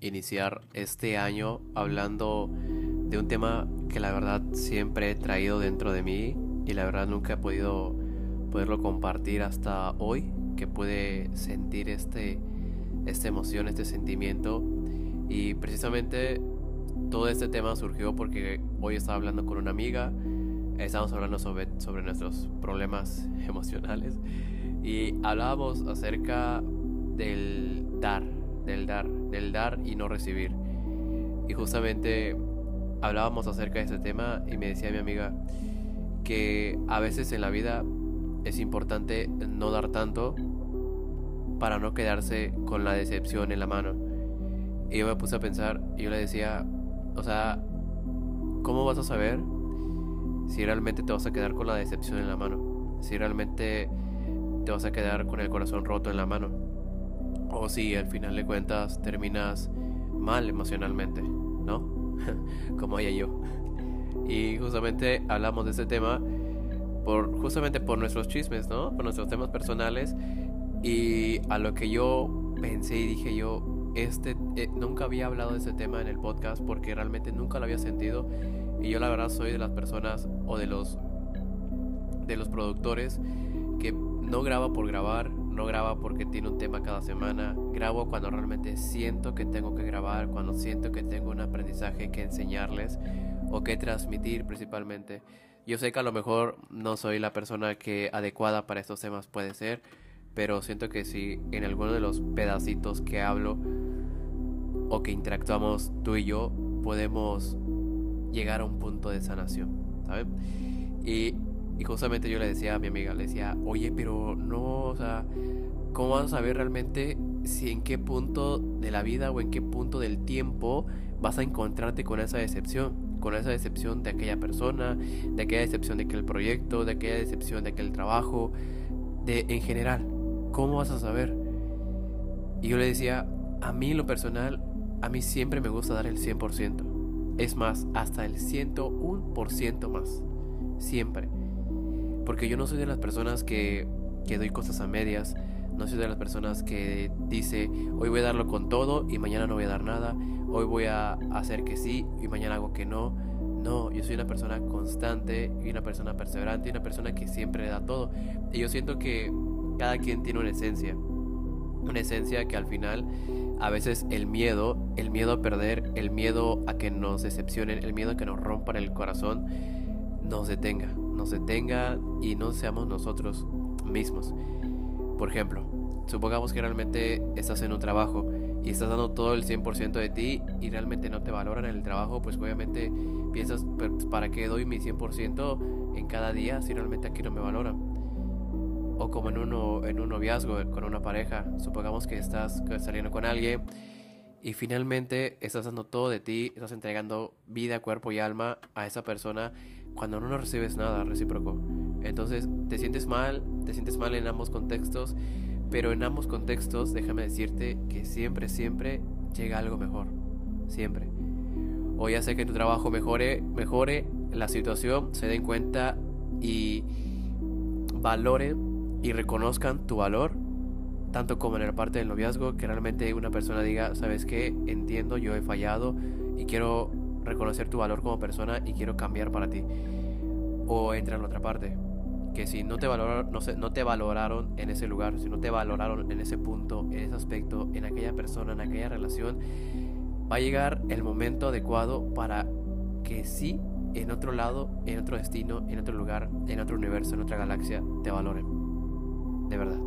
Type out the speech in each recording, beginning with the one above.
iniciar este año hablando de un tema que la verdad siempre he traído dentro de mí y la verdad nunca he podido poderlo compartir hasta hoy, que puede sentir este, esta emoción, este sentimiento. Y precisamente todo este tema surgió porque hoy estaba hablando con una amiga, estábamos hablando sobre, sobre nuestros problemas emocionales y hablábamos acerca del dar, del dar, del dar y no recibir. Y justamente hablábamos acerca de este tema y me decía mi amiga que a veces en la vida es importante no dar tanto para no quedarse con la decepción en la mano. Y yo me puse a pensar y yo le decía, o sea, ¿cómo vas a saber si realmente te vas a quedar con la decepción en la mano? Si realmente te vas a quedar con el corazón roto en la mano. O si al final de cuentas terminas mal emocionalmente, ¿no? Como ella y yo. Y justamente hablamos de este tema por justamente por nuestros chismes, ¿no? Por nuestros temas personales y a lo que yo pensé y dije yo este eh, nunca había hablado de este tema en el podcast porque realmente nunca lo había sentido y yo la verdad soy de las personas o de los de los productores que no graba por grabar, no graba porque tiene un tema cada semana, grabo cuando realmente siento que tengo que grabar, cuando siento que tengo un aprendizaje que enseñarles o que transmitir principalmente. Yo sé que a lo mejor no soy la persona que adecuada para estos temas puede ser, pero siento que si en alguno de los pedacitos que hablo o que interactuamos tú y yo podemos llegar a un punto de sanación, ¿sabes? Y, y justamente yo le decía a mi amiga, le decía, oye, pero no, o sea, ¿cómo vas a saber realmente si en qué punto de la vida o en qué punto del tiempo vas a encontrarte con esa decepción? con esa decepción de aquella persona, de aquella decepción de aquel proyecto, de aquella decepción de aquel trabajo, de en general. ¿Cómo vas a saber? Y yo le decía, a mí lo personal, a mí siempre me gusta dar el 100%. Es más, hasta el 101% más. Siempre. Porque yo no soy de las personas que, que doy cosas a medias. No soy de las personas que dice, hoy voy a darlo con todo y mañana no voy a dar nada hoy voy a hacer que sí y mañana hago que no. No, yo soy una persona constante y una persona perseverante y una persona que siempre le da todo. Y yo siento que cada quien tiene una esencia. Una esencia que al final a veces el miedo, el miedo a perder, el miedo a que nos decepcionen, el miedo a que nos rompan el corazón, nos detenga. Nos detenga y no seamos nosotros mismos. Por ejemplo, supongamos que realmente estás en un trabajo y estás dando todo el 100% de ti y realmente no te valoran en el trabajo, pues obviamente piensas, ¿para qué doy mi 100% en cada día si realmente aquí no me valoran? O como en, uno, en un noviazgo con una pareja, supongamos que estás saliendo con alguien y finalmente estás dando todo de ti, estás entregando vida, cuerpo y alma a esa persona cuando no recibes nada recíproco. Entonces te sientes mal, te sientes mal en ambos contextos pero en ambos contextos, déjame decirte que siempre, siempre llega algo mejor. Siempre. O ya sé que tu trabajo mejore, mejore la situación, se den cuenta y valoren y reconozcan tu valor, tanto como en la parte del noviazgo, que realmente una persona diga, sabes qué, entiendo, yo he fallado y quiero reconocer tu valor como persona y quiero cambiar para ti. O entra en la otra parte, que si no te, valoraron, no, no te valoraron en ese lugar, si no te valoraron en ese punto, en ese aspecto, en aquella persona, en aquella relación, va a llegar el momento adecuado para que sí, en otro lado, en otro destino, en otro lugar, en otro universo, en otra galaxia, te valoren. De verdad.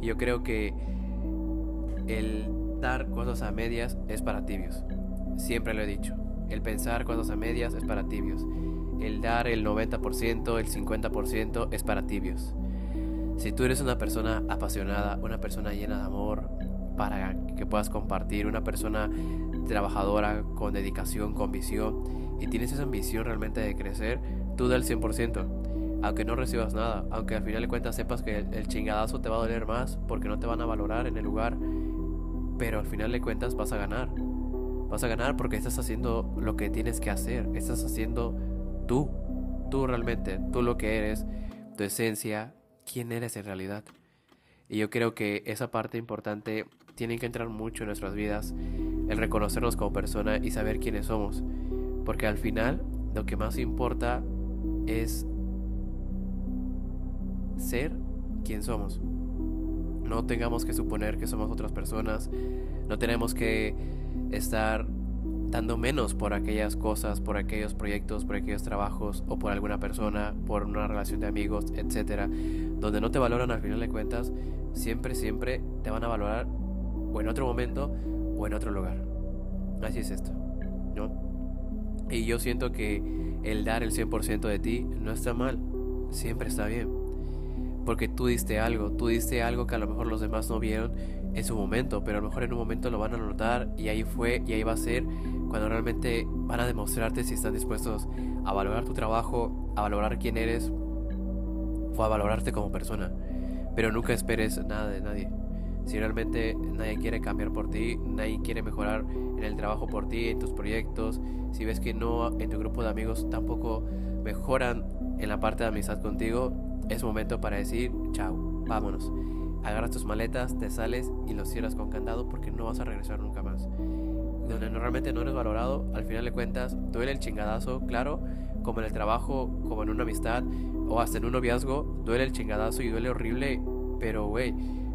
Y yo creo que el dar cosas a medias es para tibios. Siempre lo he dicho. El pensar cosas a medias es para tibios el dar el 90%, el 50% es para tibios. Si tú eres una persona apasionada, una persona llena de amor para que puedas compartir, una persona trabajadora con dedicación, con visión y tienes esa ambición realmente de crecer, tú da el 100%. Aunque no recibas nada, aunque al final de cuentas sepas que el chingadazo te va a doler más porque no te van a valorar en el lugar, pero al final de cuentas vas a ganar. Vas a ganar porque estás haciendo lo que tienes que hacer, estás haciendo tú, tú realmente, tú lo que eres, tu esencia, quién eres en realidad. Y yo creo que esa parte importante tienen que entrar mucho en nuestras vidas, el reconocernos como persona y saber quiénes somos. Porque al final lo que más importa es ser quien somos. No tengamos que suponer que somos otras personas, no tenemos que estar dando menos por aquellas cosas, por aquellos proyectos, por aquellos trabajos o por alguna persona, por una relación de amigos, etcétera, donde no te valoran al final de cuentas, siempre siempre te van a valorar o en otro momento o en otro lugar. Así es esto, ¿no? Y yo siento que el dar el 100% de ti no está mal, siempre está bien. Porque tú diste algo, tú diste algo que a lo mejor los demás no vieron en su momento, pero a lo mejor en un momento lo van a notar y ahí fue y ahí va a ser cuando realmente van a demostrarte si están dispuestos a valorar tu trabajo, a valorar quién eres o a valorarte como persona. Pero nunca esperes nada de nadie. Si realmente nadie quiere cambiar por ti, nadie quiere mejorar en el trabajo por ti, en tus proyectos, si ves que no en tu grupo de amigos tampoco mejoran en la parte de amistad contigo, es momento para decir chao, vámonos. Agarras tus maletas, te sales y los cierras con candado porque no vas a regresar nunca más donde normalmente no eres valorado, al final de cuentas duele el chingadazo, claro, como en el trabajo, como en una amistad o hasta en un noviazgo, duele el chingadazo y duele horrible, pero güey,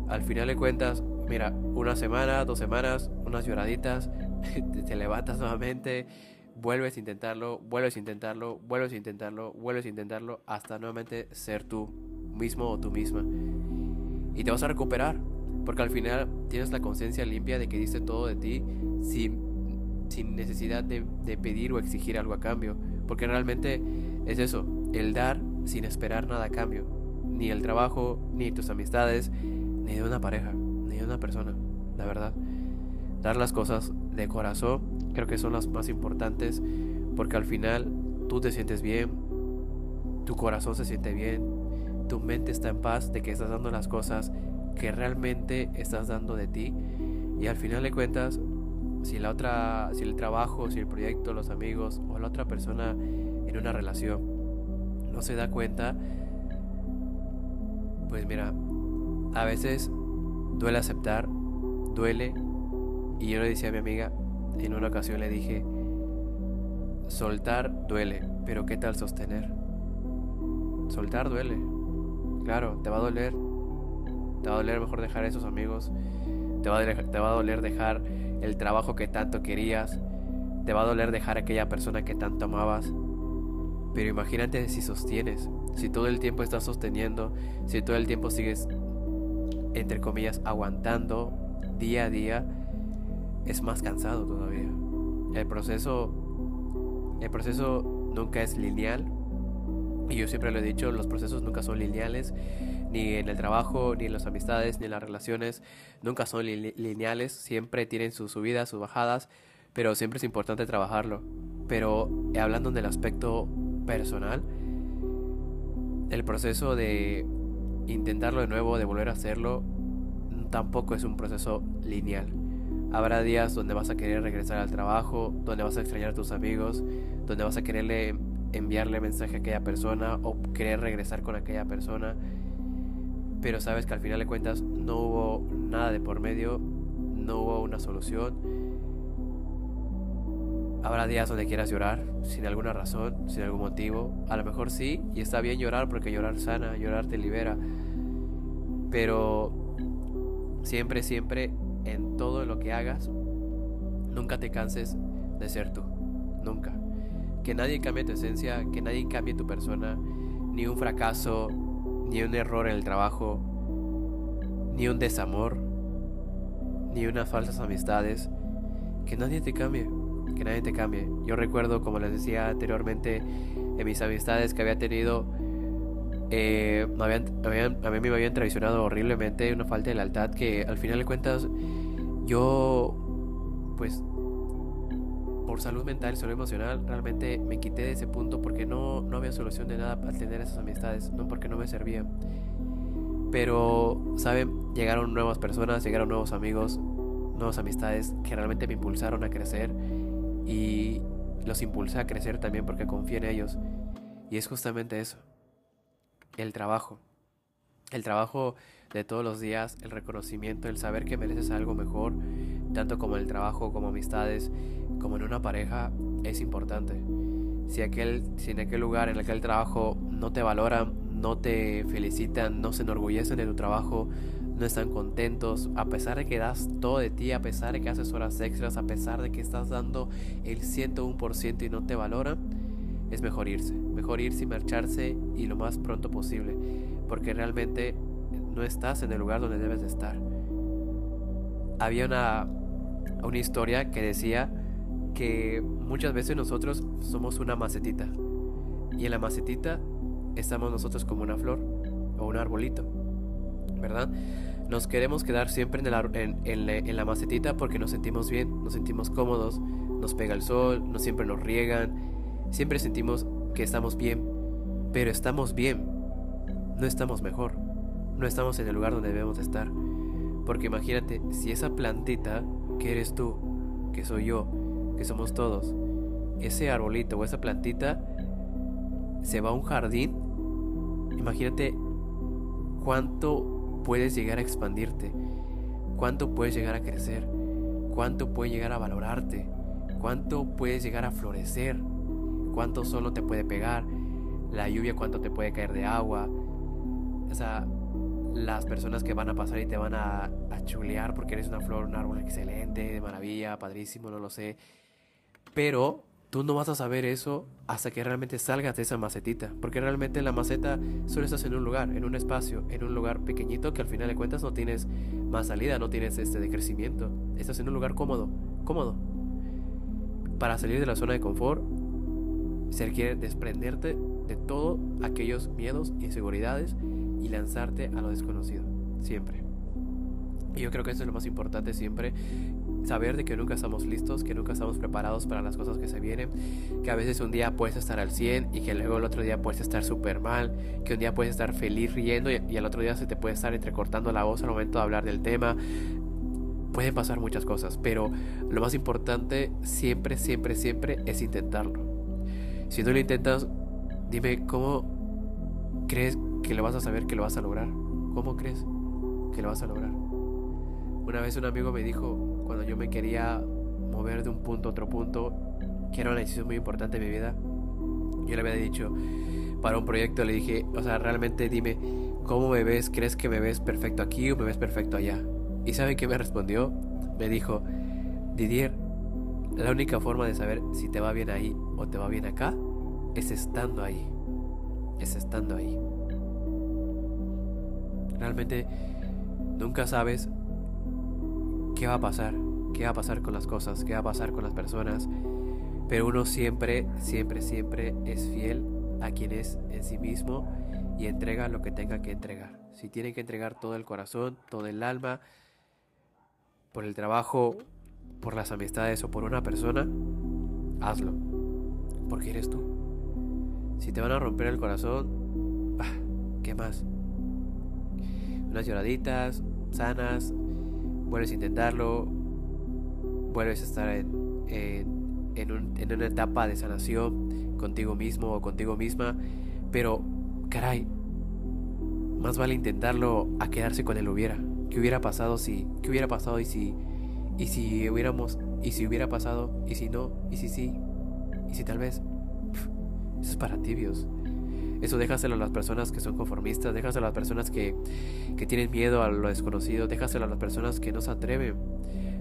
al final de cuentas, mira, una semana, dos semanas, unas lloraditas, te levantas nuevamente, vuelves a intentarlo, vuelves a intentarlo, vuelves a intentarlo, vuelves a intentarlo, hasta nuevamente ser tú mismo o tú misma. Y te vas a recuperar, porque al final tienes la conciencia limpia de que diste todo de ti sin, sin necesidad de, de pedir o exigir algo a cambio. Porque realmente es eso, el dar sin esperar nada a cambio. Ni el trabajo, ni tus amistades, ni de una pareja, ni de una persona, la verdad. Dar las cosas de corazón creo que son las más importantes porque al final tú te sientes bien, tu corazón se siente bien, tu mente está en paz de que estás dando las cosas que realmente estás dando de ti. Y al final de cuentas si la otra si el trabajo si el proyecto los amigos o la otra persona en una relación no se da cuenta pues mira a veces duele aceptar duele. Y yo le decía a mi amiga en una ocasión le dije soltar duele pero qué tal sostener soltar duele claro te va a doler te va a doler mejor dejar a esos amigos. Te va a, doler, dejar el trabajo que tanto querías. Te va a doler dejar aquella persona que tanto amabas. Pero imagínate si sostienes, si todo el tiempo estás sosteniendo, si todo el tiempo sigues, entre comillas, aguantando día a día, es más cansado todavía. El proceso, el proceso nunca es lineal. Y yo siempre lo he dicho, los procesos nunca son lineales ni en el trabajo, ni en las amistades, ni en las relaciones, nunca son lineales, siempre tienen sus subidas, sus bajadas, pero siempre es importante trabajarlo. Pero hablando del aspecto personal, el proceso de intentarlo de nuevo, de volver a hacerlo, tampoco es un proceso lineal. Habrá días donde vas a querer regresar al trabajo, donde vas a extrañar a tus amigos, donde vas a quererle enviarle mensaje a aquella persona o querer regresar con aquella persona pero sabes que al final de cuentas no hubo nada de por medio, no hubo una solución. Habrá días donde quieras llorar sin alguna razón, sin algún motivo. A lo mejor sí, y está bien llorar porque llorar sana, llorar te libera. Pero siempre, siempre, en todo lo que hagas, nunca te canses de ser tú. Nunca. Que nadie cambie tu esencia, que nadie cambie tu persona, ni un fracaso, ni un error en el trabajo, ni un desamor, ni unas falsas amistades. Que nadie te cambie, que nadie te cambie. Yo recuerdo, como les decía anteriormente, en mis amistades que había tenido, eh, habían, a mí me habían traicionado horriblemente, una falta de lealtad que al final de cuentas yo, pues por salud mental, salud emocional, realmente me quité de ese punto porque no, no había solución de nada al tener esas amistades, no porque no me servían. Pero, ¿saben? Llegaron nuevas personas, llegaron nuevos amigos, nuevas amistades que realmente me impulsaron a crecer y los impulsé a crecer también porque confié en ellos. Y es justamente eso, el trabajo. El trabajo de todos los días, el reconocimiento, el saber que mereces algo mejor, tanto como el trabajo, como amistades, como en una pareja, es importante. Si, aquel, si en aquel lugar, en aquel trabajo, no te valoran, no te felicitan, no se enorgullecen de tu trabajo, no están contentos, a pesar de que das todo de ti, a pesar de que haces horas extras, a pesar de que estás dando el 101% y no te valoran, es mejor irse. Mejor irse y marcharse y lo más pronto posible porque realmente no estás en el lugar donde debes de estar. Había una, una historia que decía que muchas veces nosotros somos una macetita y en la macetita estamos nosotros como una flor o un arbolito, ¿verdad? Nos queremos quedar siempre en, el, en, la macetita porque nos sentimos bien, nos sentimos cómodos, nos pega el sol, no siempre nos riegan, siempre sentimos que estamos bien, pero estamos bien no estamos mejor, no estamos en el lugar donde debemos estar. Porque imagínate, si esa plantita, que eres tú, que soy yo, que somos todos, ese arbolito o esa plantita se va a un jardín, imagínate cuánto puedes llegar a expandirte, cuánto puedes llegar a crecer, cuánto puedes llegar a valorarte, cuánto puedes llegar a florecer, cuánto solo te puede pegar, la lluvia cuánto te puede caer de agua, o sea, las personas que van a pasar y te van a, chulear porque eres una flor, un árbol excelente, de maravilla, padrísimo, no lo sé. Pero tú no vas a saber eso hasta que realmente salgas de esa macetita. Porque realmente en la maceta solo estás en un lugar, en un espacio, en un lugar pequeñito que al final de cuentas no tienes más salida, no tienes este de crecimiento. Estás en un lugar cómodo, cómodo. Para salir de la zona de confort, se requiere desprenderte de todos aquellos miedos, inseguridades y lanzarte a lo desconocido, siempre. Y yo creo que eso es lo más importante siempre, saber de que nunca estamos listos, que nunca estamos preparados para las cosas que se vienen, que a veces un día puedes estar al 100 y que luego el otro día puedes estar súper mal, que un día puedes estar feliz riendo y, y, al otro día se te puede estar entrecortando la voz al momento de hablar del tema. Pueden pasar muchas cosas, pero lo más importante siempre, siempre, siempre es intentarlo. Si no lo intentas, dime cómo crees que lo vas a saber que lo vas a lograr. ¿Cómo crees que lo vas a lograr? Una vez un amigo me dijo, cuando yo me quería mover de un punto a otro punto, que era una decisión muy importante en mi vida, yo le había dicho, para un proyecto le dije, o sea, realmente dime, ¿cómo me ves? ¿Crees que me ves perfecto aquí o me ves perfecto allá? ¿Y sabe qué me respondió? Me dijo, Didier, la única forma de saber si te va bien ahí o te va bien acá es estando ahí. Es estando ahí. Realmente nunca sabes qué va a pasar, qué va a pasar con las cosas, qué va a pasar con las personas, pero uno siempre, siempre, siempre es fiel a quien es en sí mismo y entrega lo que tenga que entregar. Si tiene que entregar todo el corazón, todo el alma, por el trabajo, por las amistades o por una persona, hazlo, porque eres tú. Si te van a romper el corazón, ¿qué más? unas lloraditas sanas, vuelves a intentarlo, vuelves a estar en, en, una etapa de sanación contigo mismo o contigo misma, pero caray, más vale intentarlo a quedarse con el hubiera. ¿Qué hubiera pasado si? ¿Qué hubiera pasado y si? ¿Y si hubiéramos? ¿Y si hubiera pasado? ¿Y si no? ¿Y si sí? ¿Y si tal vez? eso es para tibios. Eso déjaselo a las personas que son conformistas, déjaselo a las personas que, que tienen miedo a lo desconocido, déjaselo a las personas que no se atreven.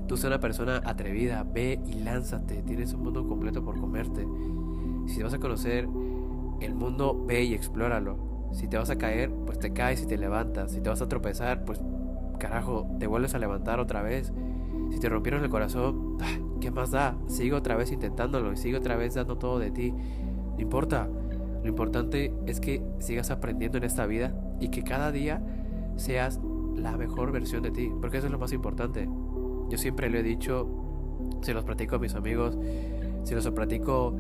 Tú eres una persona atrevida, ve y lánzate, tienes un mundo completo por comerte. Si te vas a conocer el mundo, ve y explóralo. Si te vas a caer, pues te caes y te levantas. Si te vas a tropezar, pues carajo, te vuelves a levantar otra vez. Si te rompieron el corazón, ah, ¿qué más da? Sigue otra vez intentándolo y sigue otra vez dando todo de ti. No importa, lo importante es que sigas aprendiendo en esta vida y que cada día seas la mejor versión de ti, porque eso es lo más importante. Yo siempre lo he dicho, se los platico a mis amigos, se los platico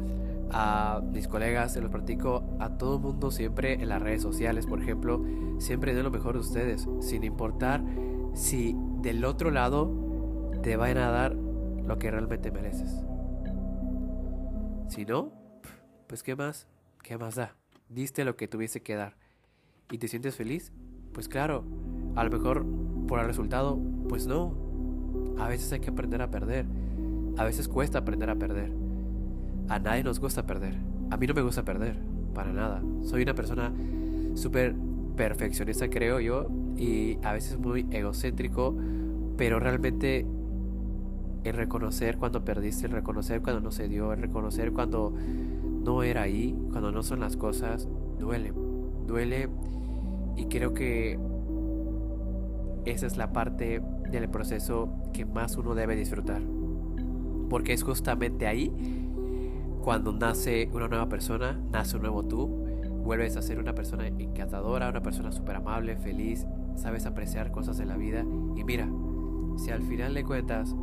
a mis colegas, se los platico a todo el mundo siempre en las redes sociales, por ejemplo, siempre den lo mejor de ustedes, sin importar si del otro lado te van a dar lo que realmente mereces. Si no, pues qué más. ¿Qué más da? Diste lo que tuviese que dar. ¿Y te sientes feliz? Pues claro, a lo mejor por el resultado, pues no. A veces hay que aprender a perder. A veces cuesta aprender a perder. A nadie nos gusta perder. A mí no me gusta perder, para nada. Soy una persona súper perfeccionista, creo yo, y a veces muy egocéntrico, pero realmente el reconocer cuando perdiste, el reconocer cuando no se dio, el reconocer cuando no era ahí, cuando no son las cosas, duele. Duele y creo que esa es la parte del proceso que más uno debe disfrutar. Porque es justamente ahí cuando nace una nueva persona, nace un nuevo tú, vuelves a ser una persona encantadora, una persona súper amable, feliz, sabes apreciar cosas de la vida. Y mira, si al final de cuentas,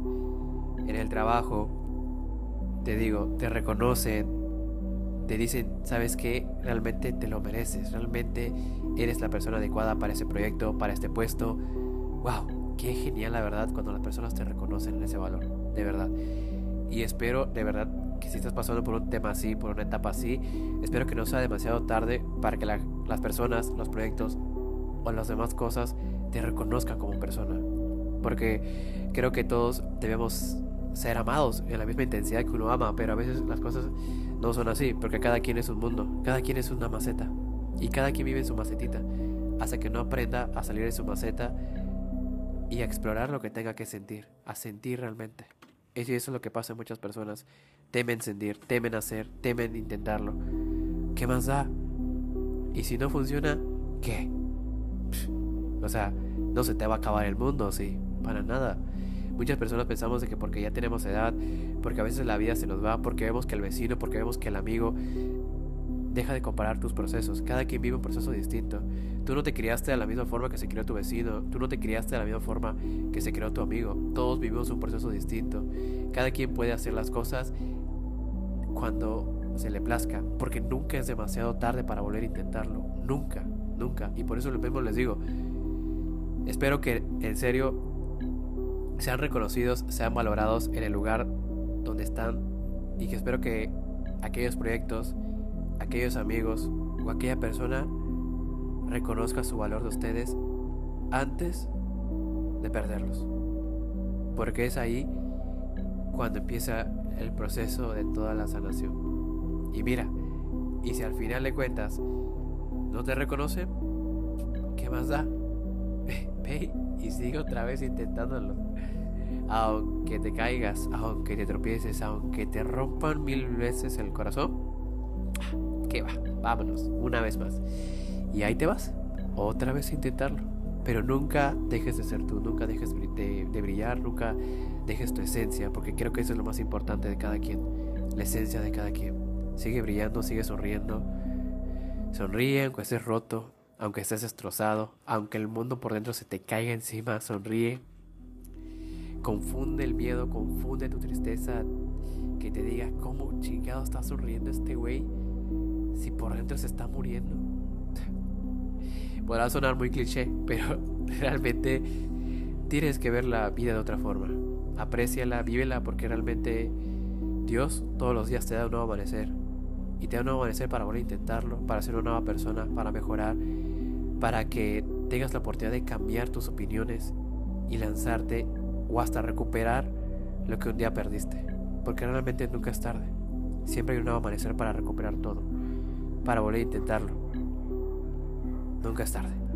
en el trabajo, te digo, te reconocen, te dicen, sabes que realmente te lo mereces, realmente eres la persona adecuada para ese proyecto, para este puesto. ¡Wow! Qué genial la verdad cuando las personas te reconocen en ese valor, de verdad. Y espero de verdad que si estás pasando por un tema así, por una etapa así, espero que no sea demasiado tarde para que las personas, los proyectos o las demás cosas te reconozcan como persona. Porque creo que todos debemos ser amados en la misma intensidad que uno ama, pero a veces las cosas no son así, porque cada quien es un mundo, cada quien es una maceta y cada quien vive en su macetita, hasta que no aprenda a salir de su maceta y a explorar lo que tenga que sentir, a sentir realmente. Eso es lo que pasa en muchas personas. Temen sentir, temen hacer, temen intentarlo. ¿Qué más da? Y si no funciona, ¿qué? O sea, no se te va a acabar el mundo, sí, para nada. Muchas personas pensamos de que porque ya tenemos edad, porque a veces la vida se nos va, porque vemos que el vecino, porque vemos que el amigo, deja de comparar tus procesos. Cada quien vive un proceso distinto. Tú no te criaste de la misma forma que se crió tu vecino, tú no te criaste de la misma forma que se crió tu amigo. Todos vivimos un proceso distinto. Cada quien puede hacer las cosas cuando se le plazca, porque nunca es demasiado tarde para volver a intentarlo. Nunca, nunca. Y por eso lo mismo les digo. Espero que en serio sean reconocidos, sean valorados en el lugar donde están y que espero que aquellos proyectos, aquellos amigos o aquella persona reconozca su valor de ustedes antes de perderlos. Porque es ahí cuando empieza el proceso de toda la sanación. Y mira, y si al final de cuentas no te reconocen, ¿qué más da? Y sigue otra vez intentándolo. Aunque te caigas, aunque te tropieces, aunque te rompan mil veces el corazón, ¿qué va? Vámonos, una vez más. Y ahí te vas, otra vez a intentarlo. Pero nunca dejes de ser tú, nunca dejes de, de brillar, nunca dejes tu esencia, porque creo que eso es lo más importante de cada quien, la esencia de cada quien. Sigue brillando, sigue sonriendo. Sonríe aunque estés roto, aunque estés destrozado, aunque el mundo por dentro se te caiga encima, sonríe. Confunde el miedo, confunde tu tristeza, que te diga cómo chingado está sonriendo este güey si por dentro se está muriendo. Podrá sonar muy cliché, pero realmente tienes que ver la vida de otra forma. Apréciala, vívela porque realmente Dios todos los días te da un nuevo amanecer y te da un nuevo amanecer para volver a intentarlo, para ser una nueva persona, para mejorar, para que tengas la oportunidad de cambiar tus opiniones y lanzarte o hasta recuperar lo que un día perdiste. Porque realmente nunca es tarde. Siempre hay un nuevo amanecer para recuperar todo, para volver a intentarlo. Nunca es tarde.